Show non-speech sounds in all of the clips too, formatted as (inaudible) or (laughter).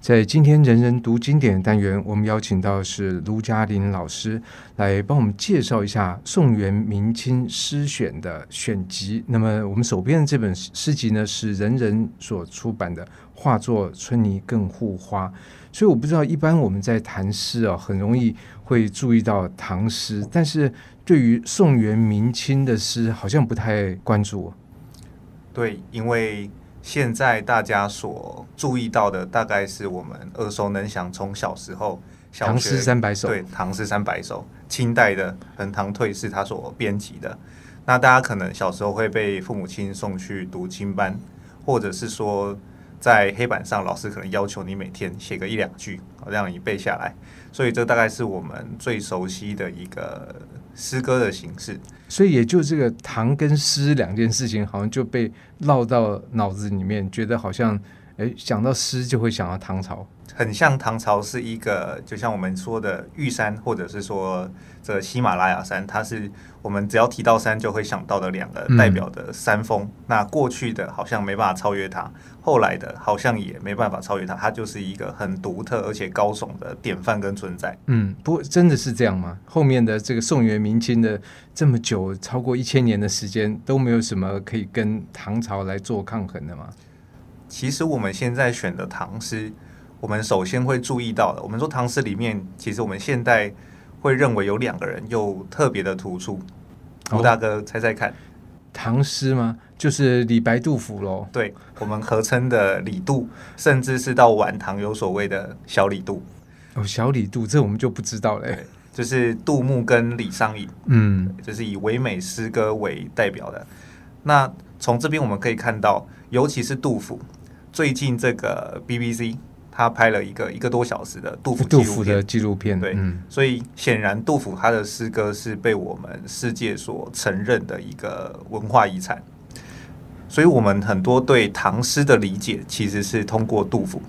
在今天人人读经典单元，我们邀请到的是卢嘉玲老师来帮我们介绍一下宋元明清诗选的选集。那么我们手边的这本诗集呢，是人人所出版的《画作春泥更护花》。所以我不知道，一般我们在谈诗啊，很容易会注意到唐诗，但是对于宋元明清的诗，好像不太关注。对，因为。现在大家所注意到的，大概是我们耳熟能详，从小时候小，唐诗三百首，对，唐诗三百首，清代的横塘退士他所编辑的。那大家可能小时候会被父母亲送去读经班，或者是说在黑板上，老师可能要求你每天写个一两句，让你背下来。所以这大概是我们最熟悉的一个诗歌的形式。所以也就这个唐跟诗两件事情，好像就被烙到脑子里面，觉得好像，哎，想到诗就会想到唐朝，很像唐朝是一个，就像我们说的玉山，或者是说这喜马拉雅山，它是我们只要提到山就会想到的两个代表的山峰。嗯、那过去的好像没办法超越它，后来的好像也没办法超越它，它就是一个很独特而且高耸的典范跟存在。嗯，不过真的是这样吗？后面的这个宋元明清的这么久，超过一千年的时间，都没有什么可以跟唐朝来做抗衡的吗？其实我们现在选的唐诗，我们首先会注意到的，我们说唐诗里面，其实我们现代会认为有两个人又特别的突出。吴大哥，猜猜看，唐诗吗？就是李白、杜甫喽。对，我们合称的李杜，甚至是到晚唐有所谓的小李杜。哦，小李杜，这我们就不知道嘞。就是杜牧跟李商隐，嗯，就是以唯美诗歌为代表的。那从这边我们可以看到，尤其是杜甫。最近这个 BBC 他拍了一个一个多小时的杜甫杜甫的纪录片，对，嗯、所以显然杜甫他的诗歌是被我们世界所承认的一个文化遗产，所以我们很多对唐诗的理解其实是通过杜甫。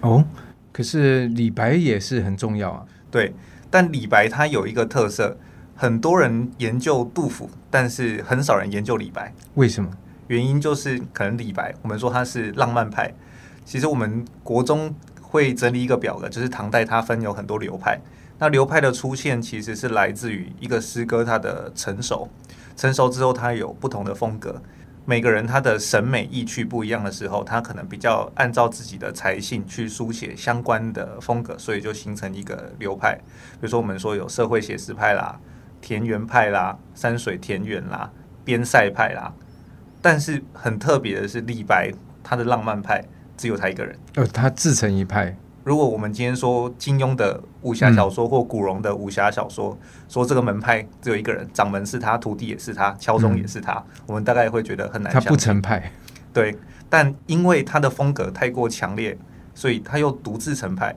哦，可是李白也是很重要啊，对，但李白他有一个特色，很多人研究杜甫，但是很少人研究李白，为什么？原因就是可能李白，我们说他是浪漫派。其实我们国中会整理一个表格，就是唐代它分有很多流派。那流派的出现其实是来自于一个诗歌它的成熟，成熟之后它有不同的风格。每个人他的审美意趣不一样的时候，他可能比较按照自己的才性去书写相关的风格，所以就形成一个流派。比如说我们说有社会写实派啦、田园派啦、山水田园啦、边塞派啦。但是很特别的是，李白他的浪漫派只有他一个人，呃，他自成一派。如果我们今天说金庸的武侠小说或古龙的武侠小说，嗯、说这个门派只有一个人，掌门是他，徒弟也是他，敲钟也是他，嗯、我们大概会觉得很难想。他不成派，对。但因为他的风格太过强烈，所以他又独自成派。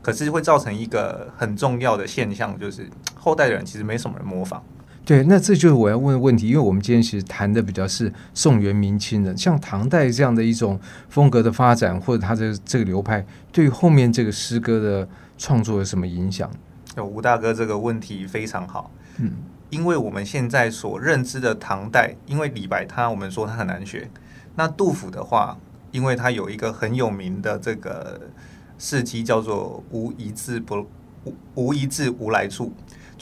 可是会造成一个很重要的现象，就是后代的人其实没什么人模仿。对，那这就是我要问的问题，因为我们今天其实谈的比较是宋元明清的，像唐代这样的一种风格的发展，或者它的这个流派，对于后面这个诗歌的创作有什么影响？有吴大哥这个问题非常好，嗯，因为我们现在所认知的唐代，因为李白他我们说他很难学，那杜甫的话，因为他有一个很有名的这个事迹叫做无一字不无无一字无来处。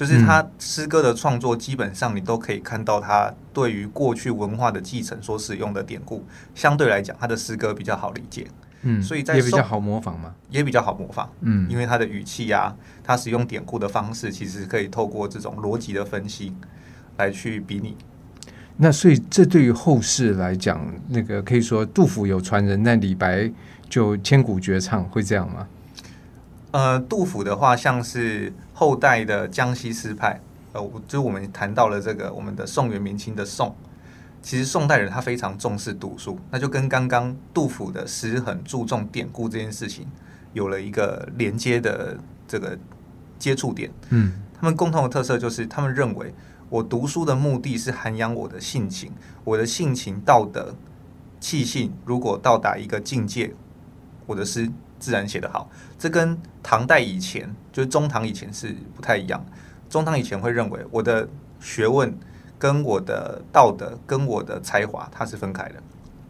就是他诗歌的创作，基本上你都可以看到他对于过去文化的继承所使用的典故，相对来讲，他的诗歌比较好理解。嗯，所以在也比较好模仿嘛，也比较好模仿。嗯，因为他的语气啊，他使用典故的方式，其实可以透过这种逻辑的分析来去比拟。那所以这对于后世来讲，那个可以说杜甫有传人，那李白就千古绝唱，会这样吗？呃，杜甫的话，像是后代的江西诗派，呃，就是我们谈到了这个我们的宋元明清的宋，其实宋代人他非常重视读书，那就跟刚刚杜甫的诗很注重典故这件事情有了一个连接的这个接触点。嗯，他们共同的特色就是他们认为我读书的目的是涵养我的性情，我的性情道德气性如果到达一个境界，我的诗。自然写得好，这跟唐代以前，就是中唐以前是不太一样。中唐以前会认为我的学问跟我的道德跟我的才华它是分开的，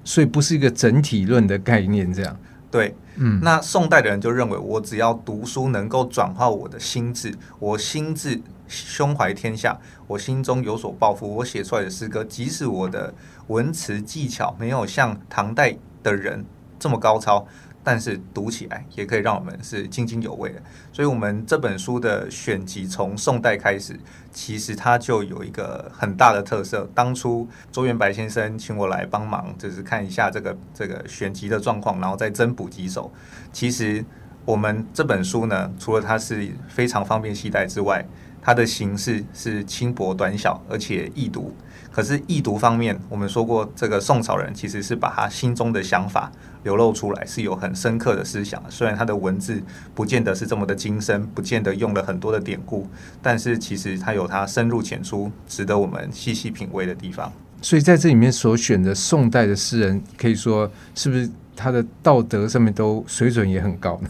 所以不是一个整体论的概念。这样，对，嗯，那宋代的人就认为，我只要读书能够转化我的心智，我心智胸怀天下，我心中有所抱负，我写出来的诗歌，即使我的文词技巧没有像唐代的人这么高超。但是读起来也可以让我们是津津有味的，所以，我们这本书的选集从宋代开始，其实它就有一个很大的特色。当初周元白先生请我来帮忙，就是看一下这个这个选集的状况，然后再增补几首。其实我们这本书呢，除了它是非常方便携带之外，它的形式是轻薄短小，而且易读。可是易读方面，我们说过，这个宋朝人其实是把他心中的想法流露出来，是有很深刻的思想。虽然他的文字不见得是这么的精深，不见得用了很多的典故，但是其实他有他深入浅出、值得我们细细品味的地方。所以在这里面所选的宋代的诗人，可以说是不是他的道德上面都水准也很高呢？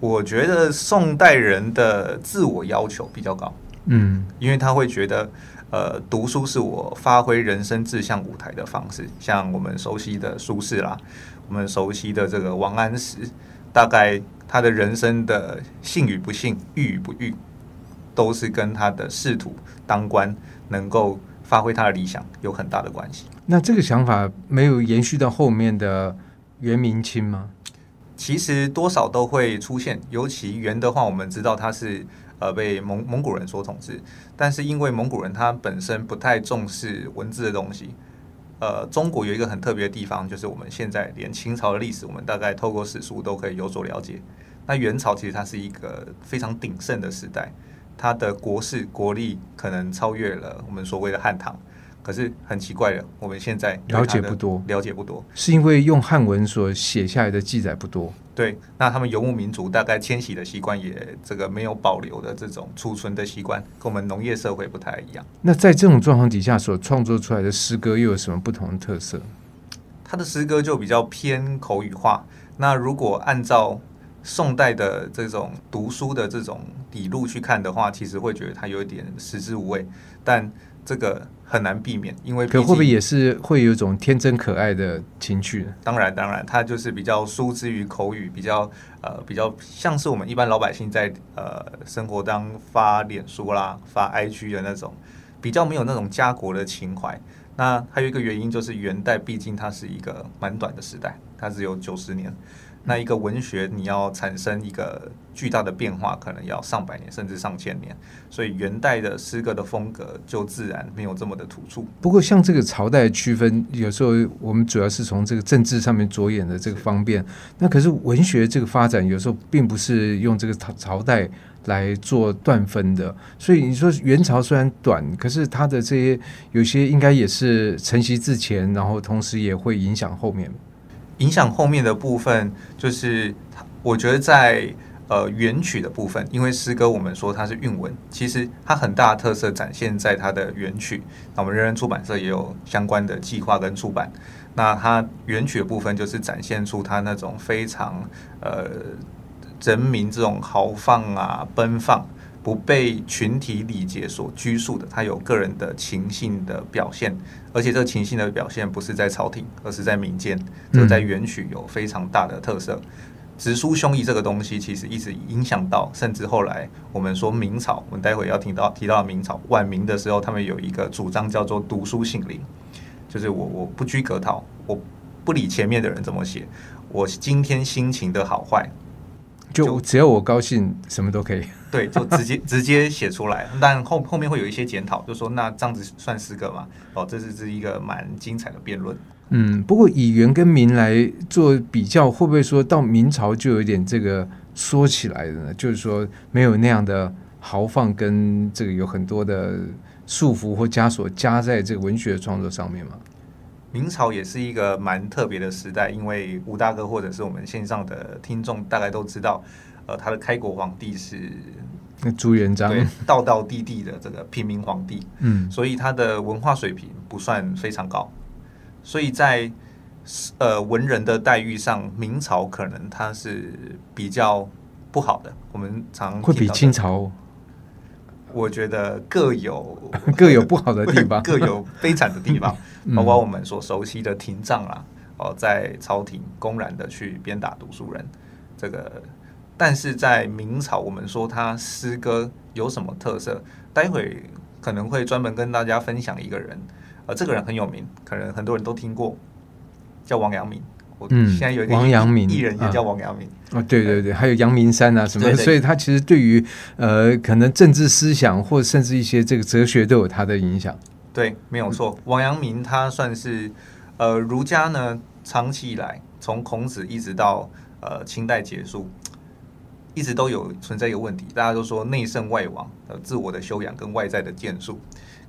我觉得宋代人的自我要求比较高，嗯，因为他会觉得。呃，读书是我发挥人生志向舞台的方式。像我们熟悉的苏轼啦，我们熟悉的这个王安石，大概他的人生的幸与不幸、遇与不遇，都是跟他的仕途当官能够发挥他的理想有很大的关系。那这个想法没有延续到后面的元明清吗？其实多少都会出现，尤其元的话，我们知道它是。呃，被蒙蒙古人所统治，但是因为蒙古人他本身不太重视文字的东西。呃，中国有一个很特别的地方，就是我们现在连清朝的历史，我们大概透过史书都可以有所了解。那元朝其实它是一个非常鼎盛的时代，它的国势国力可能超越了我们所谓的汉唐。可是很奇怪的，我们现在了解不多，了解不多，是因为用汉文所写下来的记载不多。对，那他们游牧民族大概迁徙的习惯也这个没有保留的这种储存的习惯，跟我们农业社会不太一样。那在这种状况底下所创作出来的诗歌又有什么不同的特色？他的诗歌就比较偏口语化。那如果按照宋代的这种读书的这种底路去看的话，其实会觉得他有一点食之无味，但。这个很难避免，因为可会不会也是会有一种天真可爱的情趣呢？当然，当然，它就是比较疏之于口语，比较呃，比较像是我们一般老百姓在呃生活当发脸书啦、发 IG 的那种，比较没有那种家国的情怀。那还有一个原因就是元代毕竟它是一个蛮短的时代，它只有九十年。那一个文学，你要产生一个巨大的变化，可能要上百年甚至上千年，所以元代的诗歌的风格就自然没有这么的突出。不过，像这个朝代区分，有时候我们主要是从这个政治上面着眼的这个方便。那可是文学这个发展，有时候并不是用这个朝朝代来做断分的。所以你说元朝虽然短，可是它的这些有些应该也是承袭之前，然后同时也会影响后面。影响后面的部分，就是我觉得在呃原曲的部分，因为诗歌我们说它是韵文，其实它很大的特色展现在它的原曲。那我们人人出版社也有相关的计划跟出版。那它原曲的部分，就是展现出它那种非常呃人民这种豪放啊、奔放。不被群体礼节所拘束的，他有个人的情性的表现，而且这个情性的表现不是在朝廷，而是在民间。这在元曲有非常大的特色。直抒胸臆这个东西，其实一直影响到，甚至后来我们说明朝，我们待会要听到提到明朝晚明的时候，他们有一个主张叫做“读书性灵”，就是我我不拘格套，我不理前面的人怎么写，我今天心情的好坏。就只要我高兴，什么都可以。(laughs) 对，就直接 (laughs) 直接写出来。但后后面会有一些检讨，就说那这样子算诗歌吗？哦，这是是一个蛮精彩的辩论。嗯，不过以元跟明来做比较，会不会说到明朝就有点这个说起来的呢？就是说没有那样的豪放，跟这个有很多的束缚或枷锁加在这个文学创作上面吗？明朝也是一个蛮特别的时代，因为吴大哥或者是我们线上的听众大概都知道，呃，他的开国皇帝是朱元璋，对，道道地地的这个平民皇帝，嗯，所以他的文化水平不算非常高，所以在呃文人的待遇上，明朝可能他是比较不好的。我们常会比清朝。我觉得各有 (laughs) 各有不好的地方，(laughs) 各有悲惨的地方，包括我们所熟悉的廷杖啦，哦，在朝廷公然的去鞭打读书人。这个，但是在明朝，我们说他诗歌有什么特色？待会可能会专门跟大家分享一个人，呃，这个人很有名，可能很多人都听过，叫王阳明。嗯，现在有一个王阳明艺人也叫王阳明。哦，对对对，还有阳明山啊什么的，对对对，所以他其实对于呃，可能政治思想或甚至一些这个哲学都有他的影响。对，没有错。王阳明他算是呃儒家呢，长期以来从孔子一直到呃清代结束，一直都有存在一个问题，大家都说内圣外王，呃，自我的修养跟外在的建树。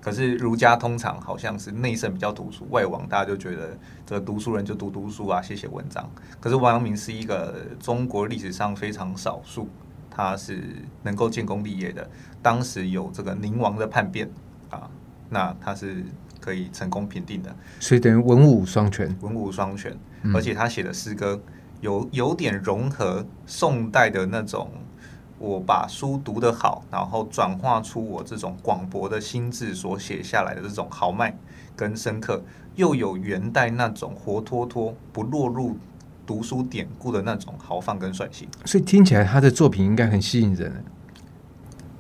可是儒家通常好像是内圣比较读书，外王大家就觉得这个读书人就读读书啊，写写文章。可是王阳明是一个中国历史上非常少数，他是能够建功立业的。当时有这个宁王的叛变啊，那他是可以成功平定的。所以等于文武双全，文武双全，而且他写的诗歌有有点融合宋代的那种。我把书读得好，然后转化出我这种广博的心智所写下来的这种豪迈跟深刻，又有元代那种活脱脱不落入读书典故的那种豪放跟率性。所以听起来他的作品应该很吸引人。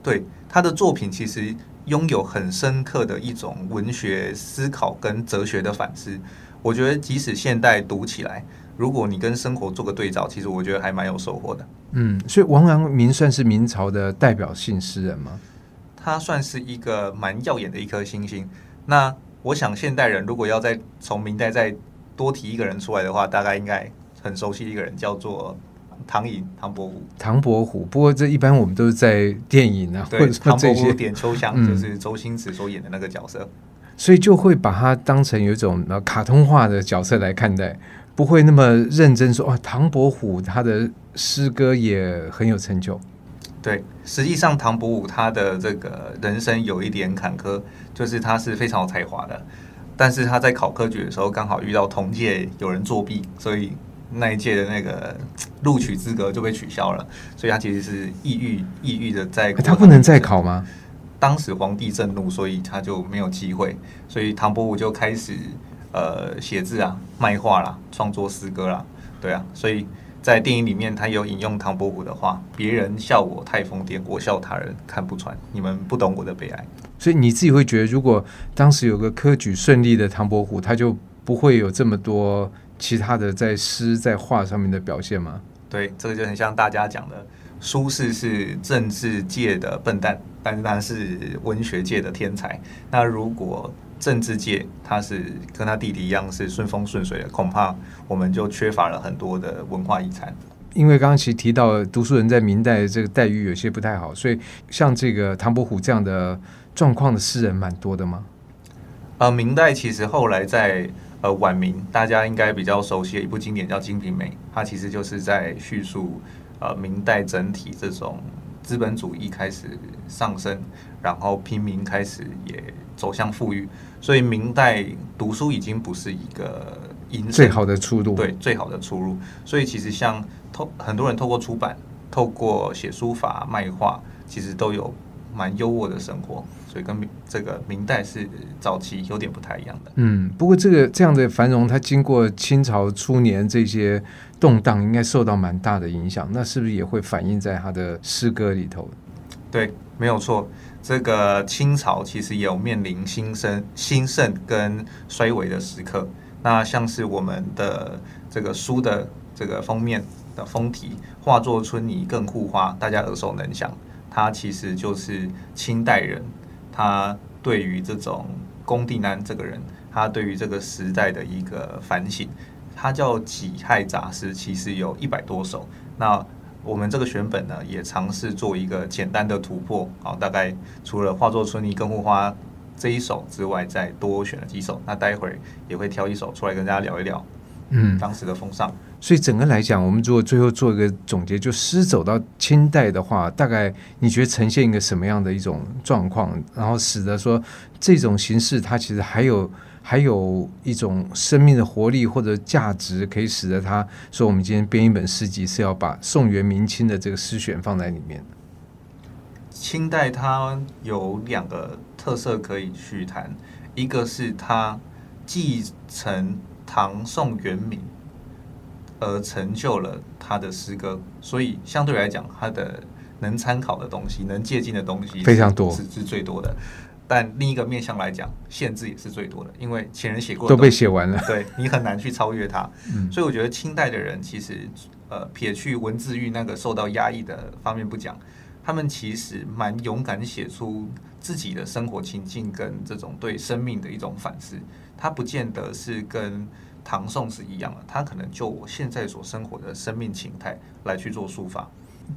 对，他的作品其实拥有很深刻的一种文学思考跟哲学的反思。我觉得即使现代读起来。如果你跟生活做个对照，其实我觉得还蛮有收获的。嗯，所以王阳明算是明朝的代表性诗人吗？他算是一个蛮耀眼的一颗星星。那我想现代人如果要再从明代再多提一个人出来的话，大概应该很熟悉一个人，叫做唐寅、唐伯虎。唐伯虎，不过这一般我们都是在电影啊，或者说这些唐伯虎点秋香，就是周星驰所演的那个角色，嗯，所以就会把他当成有一种呃卡通化的角色来看待。不会那么认真说，啊，唐伯虎他的诗歌也很有成就。对，实际上唐伯虎他的这个人生有一点坎坷，就是他是非常有才华的，但是他在考科举的时候刚好遇到同届有人作弊，所以那一届的那个录取资格就被取消了，所以他其实是抑郁，抑郁的在。他不能再考吗？当时皇帝震怒，所以他就没有机会，所以唐伯虎就开始。呃，写字啊，卖画啦，创作诗歌啦，对啊，所以在电影里面，他有引用唐伯虎的话：“别人笑我太疯癫，我笑他人看不穿。你们不懂我的悲哀。”所以你自己会觉得，如果当时有个科举顺利的唐伯虎，他就不会有这么多其他的在诗在画上面的表现吗？对，这个就很像大家讲的，苏轼是政治界的笨蛋，但是他是文学界的天才。那如果政治界，他是跟他弟弟一样是顺风顺水的，恐怕我们就缺乏了很多的文化遗产。因为刚刚其实提到读书人在明代这个待遇有些不太好，所以像这个唐伯虎这样的状况的诗人蛮多的吗？呃，明代其实后来在呃晚明，大家应该比较熟悉的一部经典叫《金瓶梅》，它其实就是在叙述呃明代整体这种资本主义开始上升，然后平民开始也走向富裕。所以明代读书已经不是一个最好的出路，对，最好的出路。所以其实像透很多人透过出版、透过写书法、卖画，其实都有蛮优渥的生活。所以跟明这个明代是早期有点不太一样的。嗯，不过这个这样的繁荣，它经过清朝初年这些动荡，应该受到蛮大的影响。那是不是也会反映在他的诗歌里头？对，没有错。这个清朝其实也有面临兴盛、兴盛跟衰微的时刻。那像是我们的这个书的这个封面的封题“化作春泥更护花”，大家耳熟能详。它其实就是清代人他对于这种龚定安这个人，他对于这个时代的一个反省。他叫《己亥杂诗》，其实有一百多首。那我们这个选本呢，也尝试做一个简单的突破，好，大概除了化作春泥更护花这一首之外，再多选了几首。那待会儿也会挑一首出来跟大家聊一聊，嗯，当时的风尚。所以整个来讲，我们如果最后做一个总结，就诗走到清代的话，大概你觉得呈现一个什么样的一种状况，然后使得说这种形式它其实还有。还有一种生命的活力或者价值，可以使得他说：“我们今天编一本诗集，是要把宋元明清的这个诗选放在里面。”清代它有两个特色可以去谈，一个是它继承唐宋元明而成就了他的诗歌，所以相对来讲，他的能参考的东西、能借鉴的东西非常多，是是最多的。但另一个面向来讲，限制也是最多的，因为前人写过都被写完了，对你很难去超越它。嗯，所以我觉得清代的人其实，呃，撇去文字狱那个受到压抑的方面不讲，他们其实蛮勇敢写出自己的生活情境跟这种对生命的一种反思。他不见得是跟唐宋是一样的，他可能就我现在所生活的生命情态来去做抒发。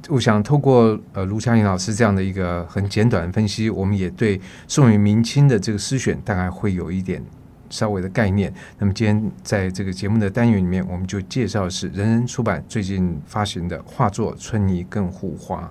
我想透过呃卢嘉麟老师这样的一个很简短的分析，我们也对宋元明清的这个诗选大概会有一点稍微的概念。那么今天在这个节目的单元里面，我们就介绍是人人出版最近发行的画作《春泥更护花》。